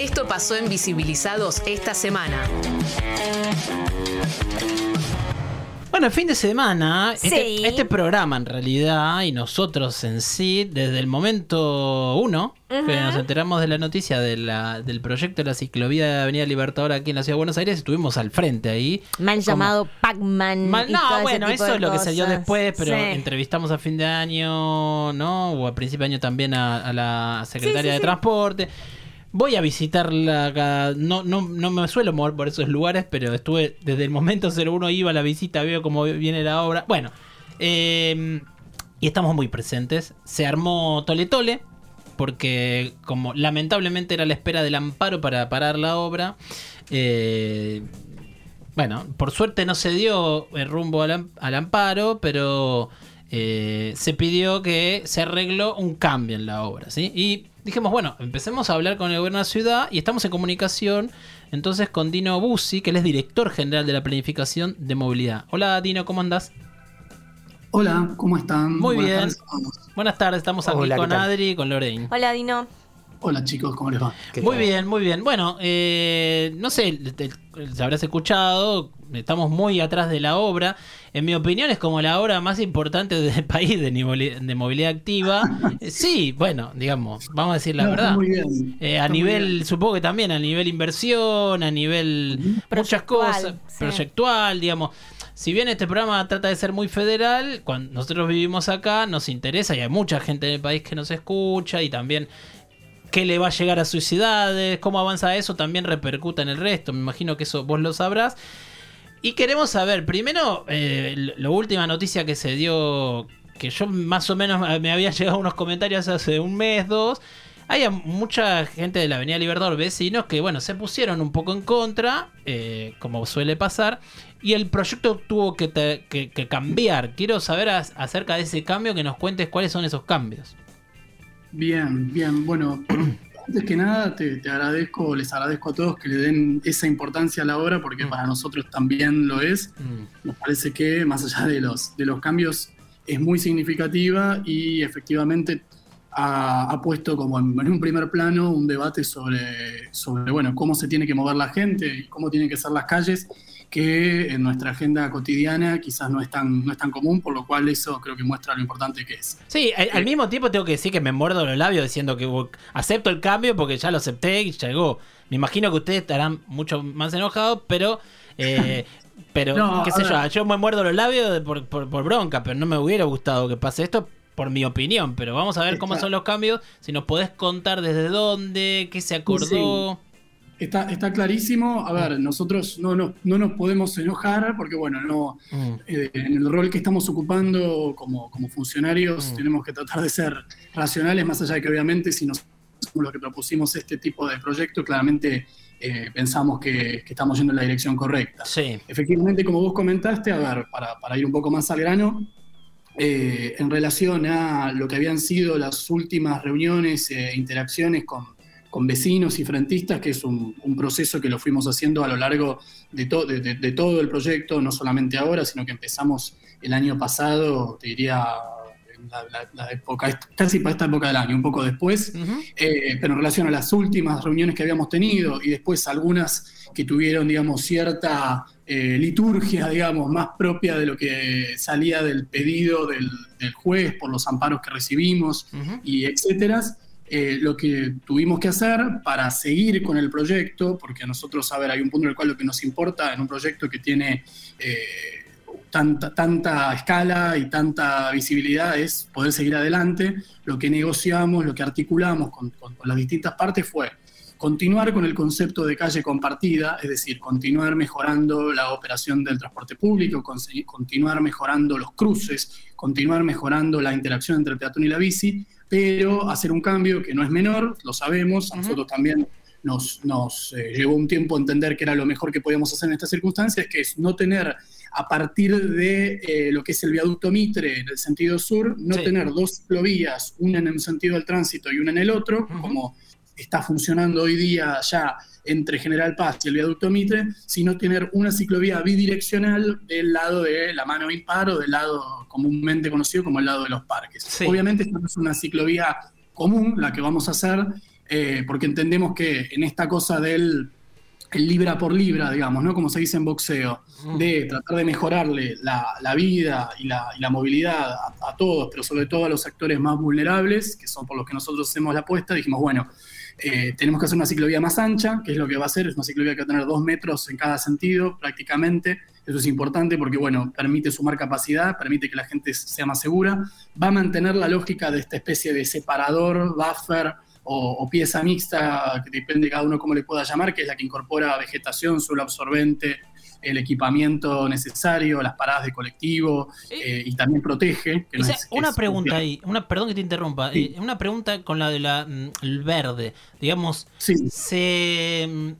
Esto pasó en Visibilizados esta semana. Bueno, el fin de semana, este, este programa en realidad, y nosotros en sí, desde el momento uno, que nos enteramos de la noticia de la, del proyecto de la ciclovía de Avenida Libertador aquí en la Ciudad de Buenos Aires, estuvimos al frente ahí. Me han llamado Pac-Man. No, bueno, eso es lo que se dio después, pero entrevistamos a fin de año, ¿no? O a principio de año también a, la secretaria de Transporte. Voy a visitarla No, no, no me suelo mover por esos lugares, pero estuve desde el momento 01 iba a la visita, veo cómo viene la obra. Bueno, em, y estamos muy presentes. Se armó Tole Tole, porque como lamentablemente era la espera del amparo para parar la obra. Eh, bueno, por suerte no se dio el rumbo al, amparo, pero eh, se pidió que se arregló un cambio en la obra, ¿sí? Y dijimos, bueno, empecemos a hablar con el gobierno de la ciudad y estamos en comunicación entonces con Dino Bussi, que él es director general de la planificación de movilidad. Hola Dino, ¿cómo andás? Hola, ¿cómo están? Muy bien. Buenas tardes, estamos aquí con Adri y con Lorraine. Hola Dino. Hola chicos, ¿cómo les va? Muy bien, muy bien. Bueno, eh, no sé, te, habrás escuchado, estamos muy atrás de la obra. En mi opinión es como la obra más importante del país de, de movilidad activa. sí, bueno, digamos, vamos a decir la verdad. Muy bien. Eh, a nivel, supongo que también a nivel inversión, a nivel muchas cosas, proyectual, digamos si bien este programa trata de ser muy federal, cuando nosotros vivimos acá nos interesa y hay mucha gente en el país que nos escucha y también qué le va a llegar a sus ciudades, cómo avanza eso, también repercuta en el resto. Me imagino que eso vos lo sabrás. Y queremos saber, primero, eh, la última noticia que se dio, que yo más o menos me había llegado unos comentarios hace un mes, dos. Hay mucha gente de la Avenida Libertador, vecinos, que bueno, se pusieron un poco en contra, eh, como suele pasar, y el proyecto tuvo que cambiar. Quiero saber acerca de ese cambio, que nos cuentes cuáles son esos cambios. Bien, bien. Bueno, antes que nada te, agradezco, les agradezco a todos que le den esa importancia a la obra porque para nosotros también lo es. Mm. Nos parece que más allá de los, de los cambios es muy significativa y efectivamente ha, puesto como en, un primer plano un debate sobre, sobre bueno, cómo se tiene que mover la gente y cómo tienen que ser las calles que en nuestra agenda cotidiana quizás no es tan, no es tan común, por lo cual eso creo que muestra lo importante que es. Sí, al, mismo tiempo tengo que decir que me muerdo los labios diciendo que acepto el cambio porque ya lo acepté y llegó. Me imagino que ustedes estarán mucho más enojados, pero... Eh, pero, qué sé yo, yo me muerdo los labios por, por, bronca, pero no me hubiera gustado que pase esto por mi opinión. Pero vamos a ver cómo son los cambios. Si nos podés contar desde dónde, qué se acordó. Está, está clarísimo. A ver, nosotros no, no, no nos podemos enojar porque, bueno, no mm. eh, en el rol que estamos ocupando como, como funcionarios mm. tenemos que tratar de ser racionales, más allá de que obviamente si nosotros somos los que propusimos este tipo de proyecto, claramente eh, pensamos que, estamos yendo en la dirección correcta. Sí. Efectivamente, como vos comentaste, a ver, para, para ir un poco más al grano, eh, en relación a lo que habían sido las últimas reuniones e interacciones con con vecinos y frentistas, que es un, proceso que lo fuimos haciendo a lo largo de, de, todo el proyecto, no solamente ahora, sino que empezamos el año pasado, te diría, la, época, casi para esta época del año, un poco después, eh, pero en relación a las últimas reuniones que habíamos tenido y después algunas que tuvieron, digamos, cierta eh, liturgia, digamos, más propia de lo que salía del pedido del, juez por los amparos que recibimos y etcétera eh, lo que tuvimos que hacer para seguir con el proyecto, porque a nosotros, a ver, hay un punto en el cual lo que nos importa en un proyecto que tiene eh, tanta, tanta escala y tanta visibilidad es poder seguir adelante. Lo que negociamos, lo que articulamos con, las distintas partes fue continuar con el concepto de calle compartida, es decir, continuar mejorando la operación del transporte público, continuar mejorando los cruces, continuar mejorando la interacción entre el peatón y la bici, pero hacer un cambio que no es menor, lo sabemos, a nosotros también nos, nos eh, llevó un tiempo entender que era lo mejor que podíamos hacer en estas circunstancias, que es no tener a partir de eh, lo que es el viaducto Mitre en el sentido sur, no tener dos ciclovías, una en el sentido del tránsito y una en el otro, como está funcionando hoy día ya entre General Paz y el viaducto Mitre, sino tener una ciclovía bidireccional del lado de la mano impar o del lado comúnmente conocido como el lado de los parques. Obviamente esta no es una ciclovía común la que vamos a hacer, eh, porque entendemos que en esta cosa del el libra por libra, digamos, ¿no? Como se dice en boxeo, de tratar de mejorarle la, la vida y la, y la movilidad a, a todos, pero sobre todo a los actores más vulnerables, que son por los que nosotros hacemos la apuesta, dijimos, bueno, eh, tenemos que hacer una ciclovía más ancha, que es lo que va a hacer, es una ciclovía que va a tener dos metros en cada sentido prácticamente. Eso es importante porque, bueno, permite sumar capacidad, permite que la gente sea más segura, va a mantener la lógica de esta especie de separador, buffer o, pieza mixta, que depende de cada uno cómo le pueda llamar, que es la que incorpora vegetación, suelo absorbente, el equipamiento necesario, las paradas de colectivo eh, y también protege. que no es- una es- pregunta ahí, una, perdón que te interrumpa, Sí. eh, una pregunta con la de la mm, el verde, digamos, Sí, se mm,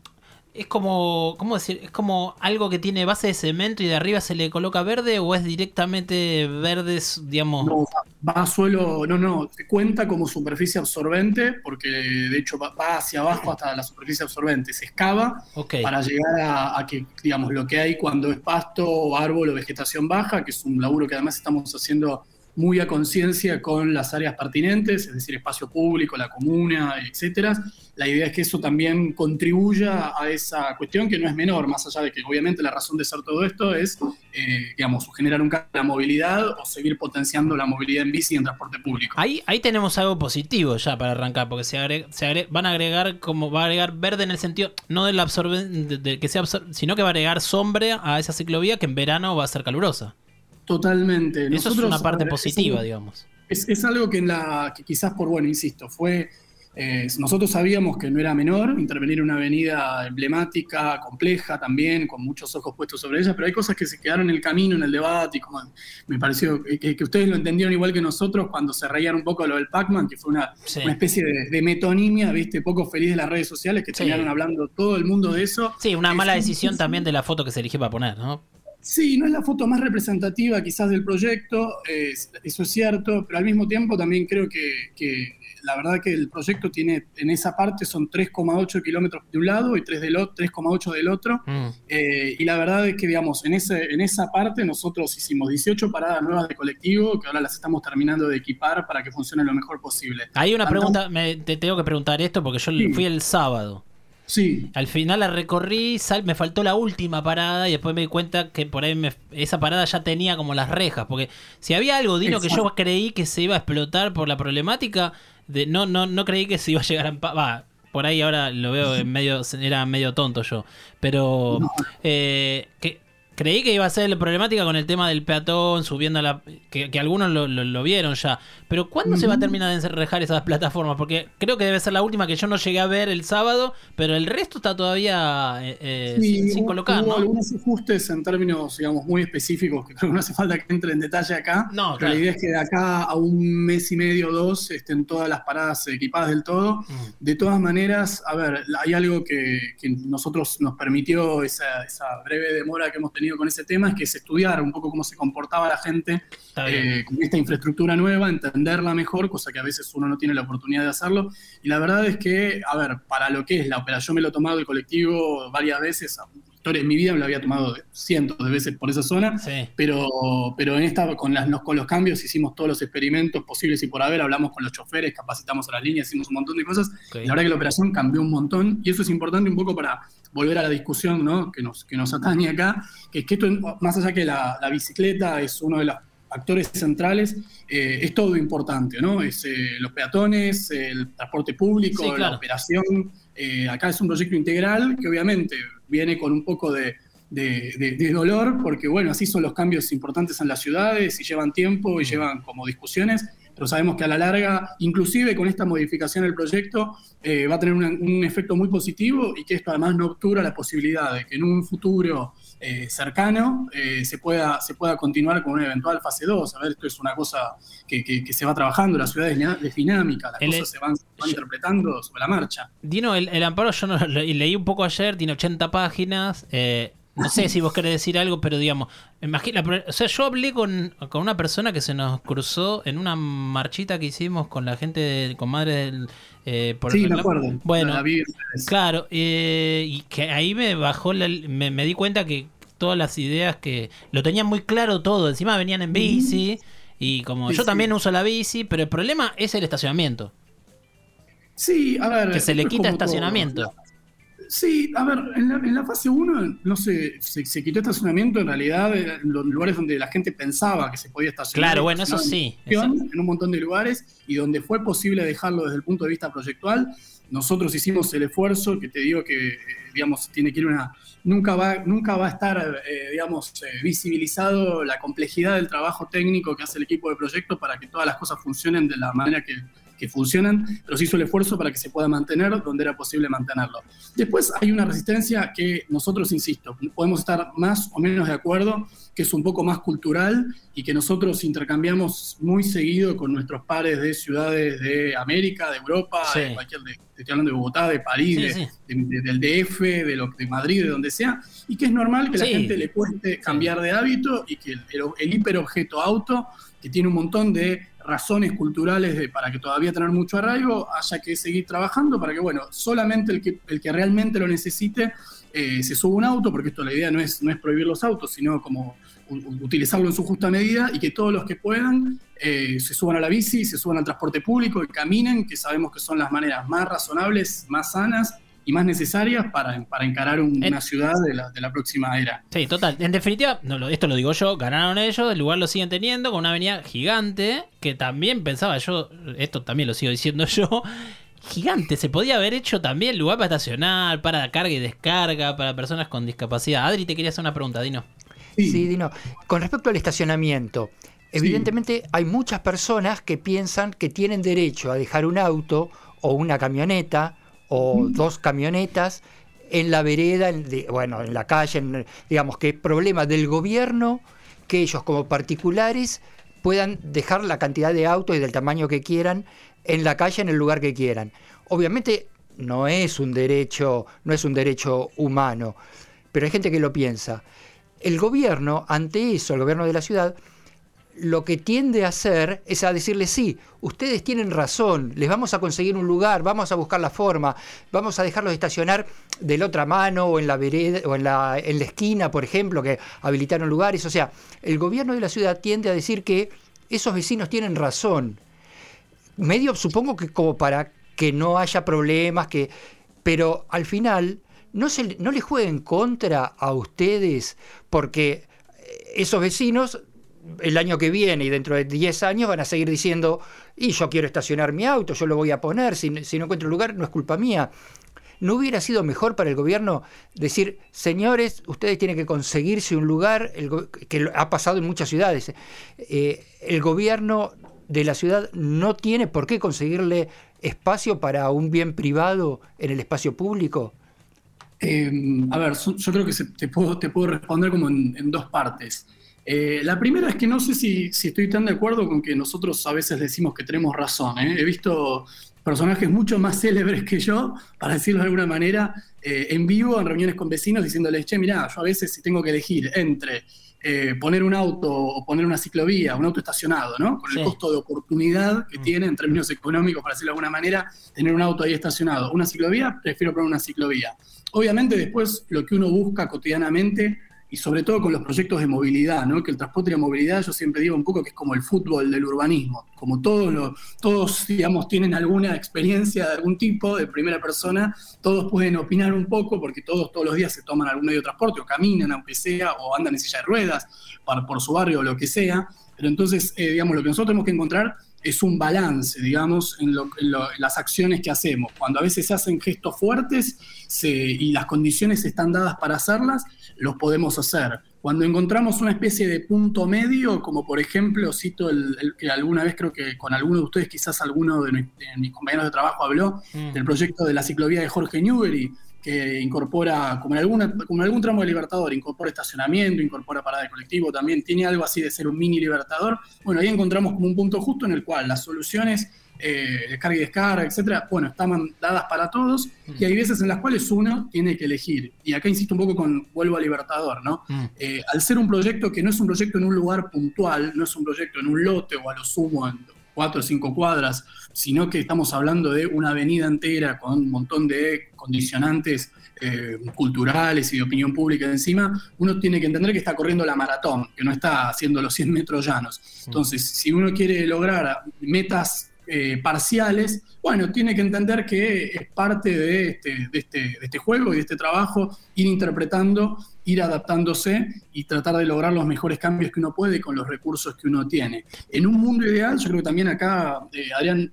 es como, ¿cómo decir? Es como algo que tiene base de cemento y de arriba se le coloca verde o es directamente verdes, digamos. No, va a suelo, no, no, cuenta como superficie absorbente, porque de hecho va, va hacia abajo hasta la superficie absorbente, se excava para llegar a, a que, digamos, lo que hay cuando es pasto, árbol o vegetación baja, que es un laburo que además estamos haciendo muy a conciencia con las áreas pertinentes, es decir, espacio público, la comuna, etcétera. La idea es que eso también contribuya a esa cuestión que no es menor, más allá de que obviamente la razón de ser todo esto es, eh, digamos, generar un cambio en la movilidad o seguir potenciando la movilidad en bici y en transporte público. Ahí, ahí tenemos algo positivo ya para arrancar, porque se, van a agregar como va a agregar verde en el sentido no del de, de que sea absor- sino que va a agregar sombra a esa ciclovía que en verano va a ser calurosa. Totalmente. Eso es una parte ver, positiva, es- digamos. Es, es algo que, en la, que quizás por, bueno, insisto, fue... eh, nosotros sabíamos que no era menor intervenir en una avenida emblemática, compleja también, con muchos ojos puestos sobre ella, pero hay cosas que se quedaron en el camino, en el debate, y como me pareció que, que ustedes lo entendieron igual que nosotros cuando se reían un poco de lo del Pac-Man, que fue una, Sí. una especie de, de metonimia, viste, poco feliz de las redes sociales, que Sí. terminaron hablando todo el mundo de eso. Sí, una Es mala un- decisión también de la foto que se eligió para poner, ¿no? Sí, no es la foto más representativa quizás del proyecto, eh, eso es cierto, pero al mismo tiempo también creo que, que la verdad que el proyecto tiene, en esa parte son 3,8 kilómetros de un lado y 3 del o- 3,8 del otro, Mm. eh, y la verdad es que, digamos, en, ese, en esa parte nosotros hicimos 18 paradas nuevas de colectivo, que ahora las estamos terminando de equipar para que funcionen lo mejor posible. Hay una Tanto- pregunta, me- te tengo que preguntar esto porque yo Sí. fui el sábado. Sí, Al final la recorrí, sal, me faltó la última parada y después me di cuenta que por ahí me- esa parada ya tenía como las rejas. Porque si había algo, Dino, que yo Exacto. creí que se iba a explotar por la problemática, de, no, no, no creí que se iba a llegar a... Va, por ahí ahora lo veo en medio, era medio tonto yo. Pero No. eh, que, creí que iba a ser la problemática con el tema del peatón, subiendo a la... Que, que algunos lo, lo- lo vieron ya. Pero ¿cuándo se va a terminar de encerrejar esas plataformas? Porque creo que debe ser la última que yo no llegué a ver el sábado, pero el resto está todavía eh, eh, Sí, sin, sin colocar, hubo ¿no? algunos ajustes en términos, digamos, muy específicos, que creo que no hace falta que entre en detalle acá. No, pero claro. la idea es que de acá a un mes y medio o dos estén todas las paradas equipadas del todo. Mm. De todas maneras, a ver, hay algo que, que nosotros nos permitió esa, esa breve demora que hemos tenido con ese tema, es que es estudiar un poco cómo se comportaba la gente eh, con esta infraestructura nueva, entenderla mejor, cosa que a veces uno no tiene la oportunidad de hacerlo. Y la verdad es que, a ver, para lo que es la operación, yo me lo he tomado el colectivo varias veces, en mi vida me lo había tomado cientos de veces por esa zona, Sí. pero, pero en esta, con, las, los- con los cambios hicimos todos los experimentos posibles y por haber, hablamos con los choferes, capacitamos a las líneas, hicimos un montón de cosas. Y la verdad que la operación cambió un montón y eso es importante un poco para volver a la discusión ¿no? que, nos, que nos atañe acá, que es que esto, más allá que la, la bicicleta es uno de los actores centrales, eh, es todo importante, ¿no? Es eh, los peatones, el transporte público, Sí, claro. la operación. eh, acá es un proyecto integral que obviamente viene con un poco de, de- de- de dolor, porque bueno, así son los cambios importantes en las ciudades y llevan tiempo y llevan como discusiones, pero sabemos que a la larga, inclusive con esta modificación del proyecto, eh, va a tener una- un efecto muy positivo y que esto además no obtura la posibilidad de que en un futuro eh, cercano eh, se, pueda, se pueda continuar con una eventual fase 2. A ver, esto es una cosa que, que- que se va trabajando, la ciudad es dinámica, las El- cosas se van, se van yo- interpretando sobre la marcha. Dino, el, el amparo yo no lo le- leí un poco ayer, tiene 80 páginas. eh, no sé si vos querés decir algo, pero digamos, imagina, o sea, yo hablé con, con una persona que se nos cruzó en una marchita que hicimos con la gente, de- con madre del... eh, por Sí, el me acuerdo. Bueno, La vi. Claro, eh, y que ahí me bajó, la- me, me di cuenta que todas las ideas que lo tenían muy claro todo, encima venían en bici y como Sí, yo sí. también uso la bici, pero el problema es el estacionamiento. Sí, a ver. Que se le quita todo. Sí, a ver, en la, en la fase 1 no se, se, se quitó estacionamiento en realidad en los lugares donde la gente pensaba que se podía estacionar. Claro, bueno, eso sí. en en un montón de lugares y donde fue posible dejarlo desde el punto de vista proyectual, nosotros hicimos el esfuerzo que te digo que, eh, digamos, tiene que ir una... Nunca va, nunca va a estar, eh, digamos, eh, visibilizado la complejidad del trabajo técnico que hace el equipo de proyecto para que todas las cosas funcionen de la manera que, que funcionan, pero se hizo el esfuerzo para que se pueda mantener donde era posible mantenerlo. Después hay una resistencia que nosotros, insisto, podemos estar más o menos de acuerdo, que es un poco más cultural y que nosotros intercambiamos muy seguido con nuestros pares de ciudades de América, de Europa, Sí. de cualquier, de, estoy hablando de Bogotá, de París, Sí, de, sí. de- de- del DF, de, lo, de Madrid, de donde sea, y que es normal que la gente le cueste cambiar de hábito y que el, el, el hiperobjeto auto, que tiene un montón de razones culturales de, para que todavía tener mucho arraigo, haya que seguir trabajando para que, bueno, solamente el que, el que realmente lo necesite eh, se suba un auto, porque esto la idea no es, no es prohibir los autos, sino como utilizarlo en su justa medida y que todos los que puedan eh, se suban a la bici, se suban al transporte público y caminen, que sabemos que son las maneras más razonables, más sanas y más necesarias para, para encarar un- En- una ciudad de la, de la próxima era. Sí, total. En definitiva, no, esto lo digo yo, ganaron ellos, el lugar lo siguen teniendo con una avenida gigante, que también pensaba yo, esto también lo sigo diciendo yo, gigante, se podía haber hecho también lugar para estacionar, para carga y descarga, para personas con discapacidad. Adri, te quería hacer una pregunta, Dino. Sí, Dino. Con respecto al estacionamiento, evidentemente hay muchas personas que piensan que tienen derecho a dejar un auto o una camioneta o dos camionetas en la vereda, en- de- bueno, en la calle, en- digamos que es problema del gobierno que ellos como particulares puedan dejar la cantidad de autos y del tamaño que quieran en la calle, en el lugar que quieran. Obviamente no es un derecho, no es un derecho humano, pero hay gente que lo piensa. El gobierno, ante eso, el gobierno de la ciudad, lo que tiende a hacer es a decirle, sí, ustedes tienen razón, les vamos a conseguir un lugar, vamos a buscar la forma, vamos a dejarlos estacionar de la otra mano o en la vereda o en la, en la esquina, por ejemplo, que habilitaron lugares. O sea, el gobierno de la ciudad tiende a decir que esos vecinos tienen razón. Medio supongo que como para que no haya problemas, que pero al final no, se, no le jueguen contra a ustedes porque eh, esos vecinos el año que viene y dentro de 10 años van a seguir diciendo, y yo quiero estacionar mi auto, yo lo voy a poner, si, no encuentro lugar no es culpa mía. ¿No hubiera sido mejor para el gobierno decir, señores, ustedes tienen que conseguirse un lugar, que ha pasado en muchas ciudades, eh, el gobierno de la ciudad no tiene por qué conseguirle espacio para un bien privado en el espacio público? Eh, a ver, yo creo que te, puedo, responder como en, dos partes. Eh, la primera es que no sé si, estoy tan de acuerdo con que nosotros a veces decimos que tenemos razón. ¿eh? He visto personajes mucho más célebres que yo, para decirlo de alguna manera, en vivo, en reuniones con vecinos, diciéndoles, che, mirá, yo a veces si tengo que elegir entre eh, poner un auto o poner una ciclovía, un auto estacionado, ¿no? Con Sí. el costo de oportunidad que Mm. tiene en términos económicos, para decirlo de alguna manera, tener un auto ahí estacionado. Una ciclovía, prefiero poner una ciclovía. Obviamente después lo que uno busca cotidianamente y sobre todo con los proyectos de movilidad, ¿no? que el transporte y la movilidad yo siempre digo un poco que es como el fútbol del urbanismo, como todos, los, todos digamos, tienen alguna experiencia de algún tipo de primera persona, todos pueden opinar un poco porque todos todos los días se toman algún medio de transporte o caminan aunque sea o andan en silla de ruedas para, por su barrio o lo que sea, pero entonces eh, digamos lo que nosotros tenemos que encontrar es un balance, digamos, en, lo- en lo- en las acciones que hacemos. Cuando a veces se hacen gestos fuertes se- y las condiciones están dadas para hacerlas, los podemos hacer. Cuando encontramos una especie de punto medio, como por ejemplo, cito el, el que alguna vez creo que con alguno de ustedes, quizás alguno de, mi- de mis compañeros de trabajo habló, Mm. del proyecto de la ciclovía de Jorge Newbery, que incorpora, como en, alguna, como en algún tramo de Libertador, incorpora estacionamiento, incorpora parada de colectivo, también tiene algo así de ser un mini Libertador. Bueno, ahí encontramos como un punto justo en el cual las soluciones eh, de carga y descarga, etcétera, bueno, están dadas para todos y hay veces en las cuales uno tiene que elegir. Y acá insisto un poco con, vuelvo a Libertador, ¿no? Mm. Eh, al ser un proyecto que no es un proyecto en un lugar puntual, no es un proyecto en un lote o a lo sumo en cuatro o cinco cuadras, sino que estamos hablando de una avenida entera con un montón de condicionantes eh, culturales y de opinión pública encima, uno tiene que entender que está corriendo la maratón, que no está haciendo los 100 metros llanos. Entonces, si uno quiere lograr metas eh, parciales, bueno, tiene que entender que es parte de este, de, este, de este juego y de este trabajo ir interpretando ir adaptándose y tratar de lograr los mejores cambios que uno puede con los recursos que uno tiene. En un mundo ideal, yo creo que también acá, eh, Adrián,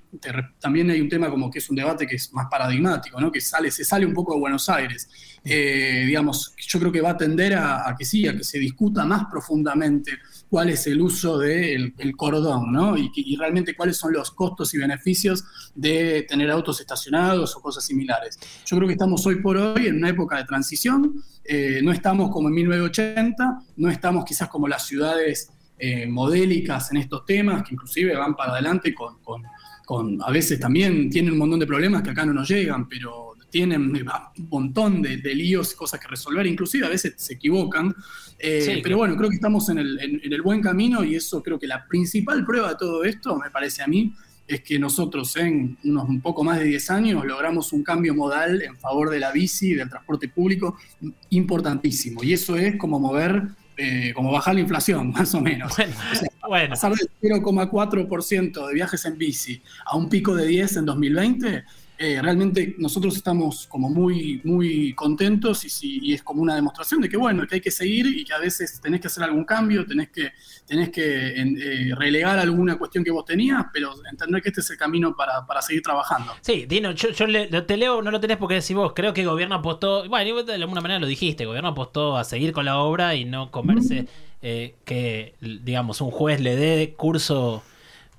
también hay un tema como que es un debate que es más paradigmático, ¿no? que sale, se sale un poco de Buenos Aires. Eh, digamos, yo creo que va a tender a, que sí, a que se discuta más profundamente cuál es el uso del cordón, ¿no? Y, realmente cuáles son los costos y beneficios de tener autos estacionados o cosas similares. Yo creo que estamos hoy por hoy en una época de transición eh, no estamos como en 1980, no estamos quizás como las ciudades eh, modélicas en estos temas, que inclusive van para adelante con, con, a veces también tienen un montón de problemas que acá no nos llegan, pero tienen un montón de, líos, cosas que resolver, inclusive a veces se equivocan. Eh, pero bueno, creo que estamos en el, en el buen camino y eso creo que la principal prueba de todo esto, me parece a mí, es que nosotros en unos un poco más de 10 años logramos un cambio modal en favor de la bici y del transporte público importantísimo. Y eso es como mover, eh, como bajar la inflación, más o menos. Bueno, Pasar del 0,4% de viajes en bici a un pico de 10 en 2020 eh, realmente nosotros estamos como muy, muy contentos y, es como una demostración de que, bueno, que hay que seguir y que a veces tenés que hacer algún cambio, tenés que, tenés que eh, relegar alguna cuestión que vos tenías, pero entender que este es el camino para, seguir trabajando. Sí, Dino, yo, te leo, no lo tenés porque decís vos, creo que el gobierno apostó, bueno, de alguna manera lo dijiste, el gobierno apostó a seguir con la obra y no comerse eh, que, digamos, un juez le dé curso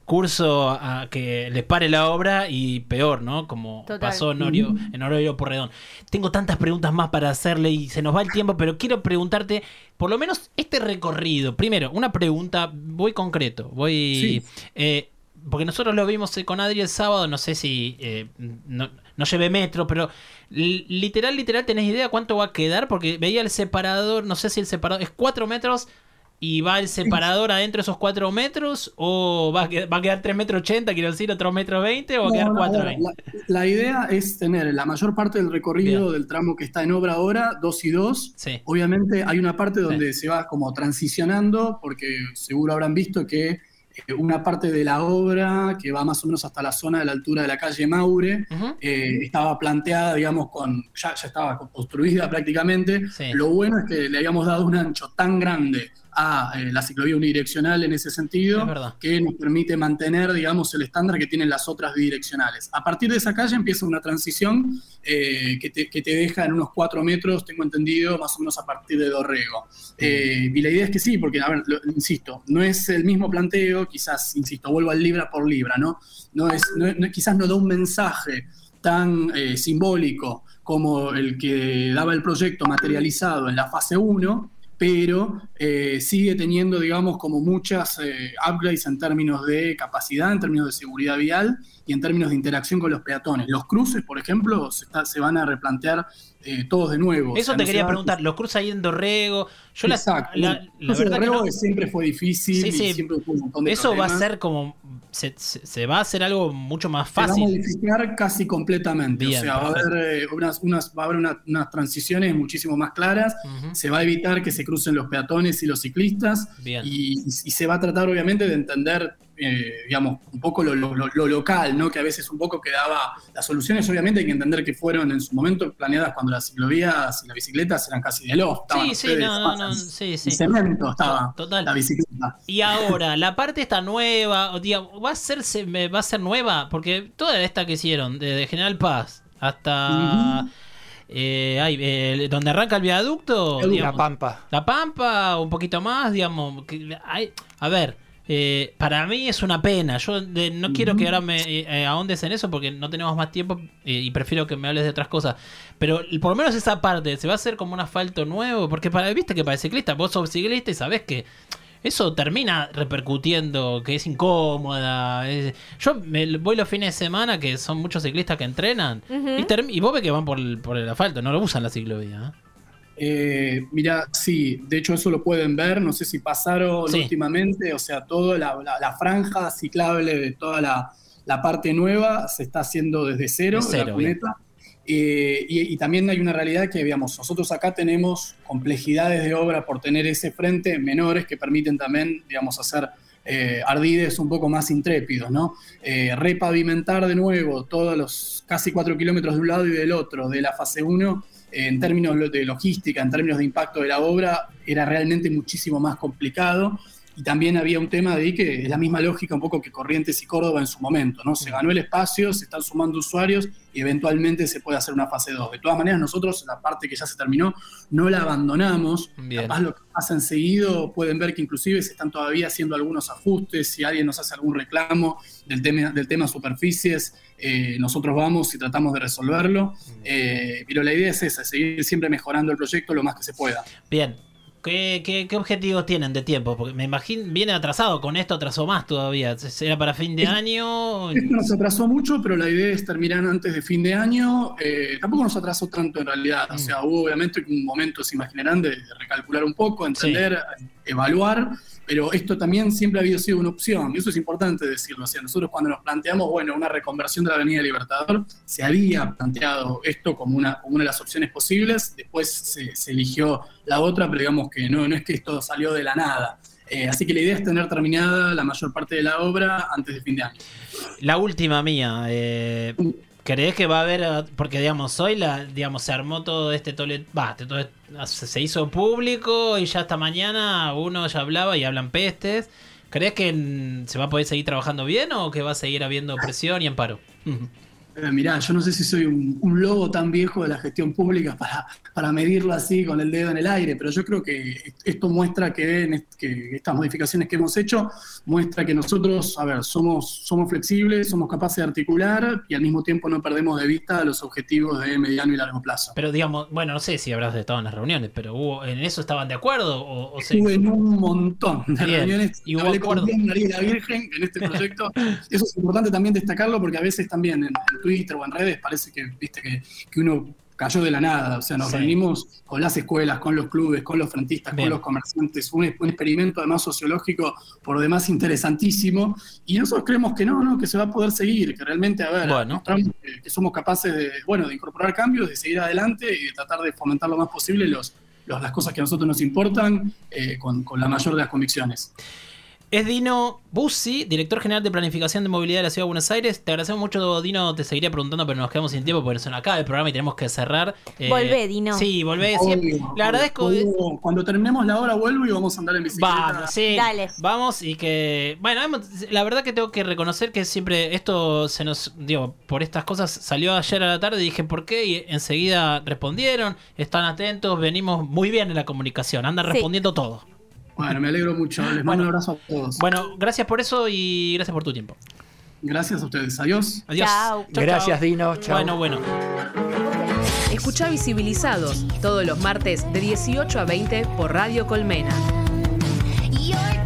curso a que les pare la obra y peor, ¿no? Como pasó en Orio, en Orio Porredón. Tengo tantas preguntas más para hacerle y se nos va el tiempo, pero quiero preguntarte, por lo menos este recorrido. Primero, una pregunta, voy concreto, voy... Eh, porque nosotros lo vimos con Adri el sábado, no sé si eh, no, no llevé metro, pero literal, literal, ¿tenés idea cuánto va a quedar? Porque veía el separador, no sé si el separador es 4 metros ¿Y va el separador adentro de esos 4 metros? ¿O va a, quedar, va a quedar 3 metros 80, quiero decir, otro metro 20? ¿O va a quedar 4 la, la, idea es tener la mayor parte del recorrido del tramo que está en obra ahora, 2 y 2. Obviamente hay una parte donde se va como transicionando, porque seguro habrán visto que eh, una parte de la obra que va más o menos hasta la zona de la altura de la calle Maure eh, estaba planteada, digamos, con ya, ya estaba construida prácticamente. Lo bueno es que le habíamos dado un ancho tan grande a eh, la ciclovía unidireccional en ese sentido, que nos permite mantener, digamos, el estándar que tienen las otras bidireccionales. A partir de esa calle empieza una transición eh, que, te, deja en unos cuatro metros, tengo entendido, más o menos a partir de Dorrego. Eh, y la idea es que sí, porque, a ver, insisto, no es el mismo planteo, quizás, insisto, vuelvo al libra por libra, ¿no? no, es, quizás no da un mensaje tan simbólico como el que daba el proyecto materializado en la fase 1, pero eh, sigue teniendo, digamos, como muchas eh, upgrades en términos de capacidad, en términos de seguridad vial y en términos de interacción con los peatones. Los cruces, por ejemplo, se, van a replantear eh, todos de nuevo. Eso te quería preguntar, los cruces ahí en Dorrego. Yo Exacto. La, Dorrego siempre fue difícil y siempre fue un montón de Eso va a ser como se, va a hacer algo mucho más fácil. Se va a modificar casi completamente. o sea, va a haber, eh, unas, unas, va a haber unas transiciones muchísimo más claras. Se va a evitar que se crucen los peatones y los ciclistas. Y, y, se va a tratar, obviamente, de entender eh, digamos, un poco lo, local, ¿no? Que a veces un poco quedaba. Las soluciones, obviamente, hay que entender que fueron en su momento planeadas cuando las ciclovías y las bicicletas eran casi de loft. Sí, sí, no, no, sí, sí. cemento estaba Total. la bicicleta. Y ahora, la parte está nueva, ¿va a, ser, va a ser nueva? Porque toda esta que hicieron, desde General Paz hasta. Eh, eh, donde arranca el viaducto. la Pampa. La Pampa, un poquito más, digamos. hay, a ver, eh, para mí es una pena. Yo no quiero que ahora me eh, ahondes en eso porque no tenemos más tiempo eh, y prefiero que me hables de otras cosas. Pero por lo menos esa parte, ¿se va a hacer como un asfalto nuevo? Porque para, viste que para el ciclista, vos sos ciclista y sabés que eso termina repercutiendo, que es incómoda. yo me, voy los fines de semana, que son muchos ciclistas que entrenan, y, vos ves que van por el, por el asfalto, no lo usan la ciclovía. Eh, mira, sí, de hecho eso lo pueden ver, no sé si pasaron últimamente, o sea, toda la, franja ciclable de toda la, parte nueva se está haciendo desde cero, la cuneta. Eh, y, también hay una realidad que, digamos, nosotros acá tenemos complejidades de obra por tener ese frente menores que permiten también, digamos, hacer eh, ardides un poco más intrépidos, ¿no? Eh, repavimentar de nuevo todos los casi 4 kilómetros de un lado y del otro de la fase 1 en términos de logística, en términos de impacto de la obra, era realmente muchísimo más complicado. Y también había un tema de ahí que es la misma lógica un poco que Corrientes y Córdoba en su momento, ¿no? Se ganó el espacio, se están sumando usuarios y eventualmente se puede hacer una fase 2. De todas maneras, nosotros la parte que ya se terminó no la abandonamos. Bien. Capaz lo que pasa seguido pueden ver que inclusive se están todavía haciendo algunos ajustes, si alguien nos hace algún reclamo del tema, del tema superficies, eh, nosotros vamos y tratamos de resolverlo. Eh, pero la idea es esa, seguir siempre mejorando el proyecto lo más que se pueda. Bien. ¿Qué, qué, qué objetivos tienen de tiempo? Porque me imagino, viene atrasado, con esto atrasó más todavía. ¿Era para fin de año? Esto nos atrasó mucho, pero la idea es terminar antes de fin de año. Eh, tampoco nos atrasó tanto en realidad. O sea, hubo obviamente un momento, se imaginarán, de, de recalcular un poco, entender, evaluar. Pero esto también siempre ha habido sido una opción, y eso es importante decirlo. O sea, nosotros cuando nos planteamos, bueno, una reconversión de la Avenida Libertador, se había planteado esto como una, una de las opciones posibles, después se, se eligió la otra, pero digamos que no, no es que esto salió de la nada. Eh, así que la idea es tener terminada la mayor parte de la obra antes de fin de año. La última mía. Eh, ¿Crees que va a haber, porque digamos, hoy la, digamos, se armó todo este tolet, va, todo, se hizo público y ya hasta mañana uno ya hablaba y hablan pestes. ¿Crees que se va a poder seguir trabajando bien o que va a seguir habiendo presión y amparo? Eh, mirá, yo no sé si soy un, un, lobo tan viejo de la gestión pública para, para medirlo así con el dedo en el aire, pero yo creo que esto muestra que, en est que estas modificaciones que hemos hecho muestra que nosotros, a ver, somos, somos flexibles, somos capaces de articular y al mismo tiempo no perdemos de vista los objetivos de mediano y largo plazo. Pero digamos, bueno, no sé si habrás estado en las reuniones, pero hubo, ¿en eso estaban de acuerdo? O, o Estuve en un montón de Bien. reuniones. Y hubo acuerdo. Con María la Virgen en este proyecto. eso es importante también destacarlo porque a veces también en, en Twitter o en redes parece que, viste, que, que uno cayó de la nada. O sea, nos sí. reunimos con las escuelas, con los clubes, con los frentistas, Bien. con los comerciantes. Un, un, experimento además sociológico por demás interesantísimo. Y nosotros creemos que no, no, que se va a poder seguir, que realmente, a ver, bueno. que, que, somos capaces de, bueno, de incorporar cambios, de seguir adelante y de tratar de fomentar lo más posible los, los las cosas que a nosotros nos importan eh, con, con la mayor de las convicciones. Es Dino Bussi, director general de planificación de movilidad de la Ciudad de Buenos Aires. Te agradecemos mucho, Dino. Te seguiría preguntando, pero nos quedamos sin tiempo porque son acá el programa y tenemos que cerrar. Eh, volvé, Dino. Sí, volvé. Obvio, Le agradezco. Obvio. Cuando terminemos la hora vuelvo y vamos a andar en bicicleta. Vamos, sí. Dale. Vamos y que. Bueno, la verdad que tengo que reconocer que siempre esto se nos. Digo, por estas cosas salió ayer a la tarde y dije, ¿por qué? Y enseguida respondieron. Están atentos, venimos muy bien en la comunicación. Andan sí. respondiendo todo. Bueno, me alegro mucho. Les mando bueno, un abrazo a todos. Bueno, gracias por eso y gracias por tu tiempo. Gracias a ustedes. Adiós. Adiós. Chao. Chau, gracias, chau. Dino. Chao. Bueno, bueno. Escucha Visibilizados todos los martes de 18 a 20 por Radio Colmena. You're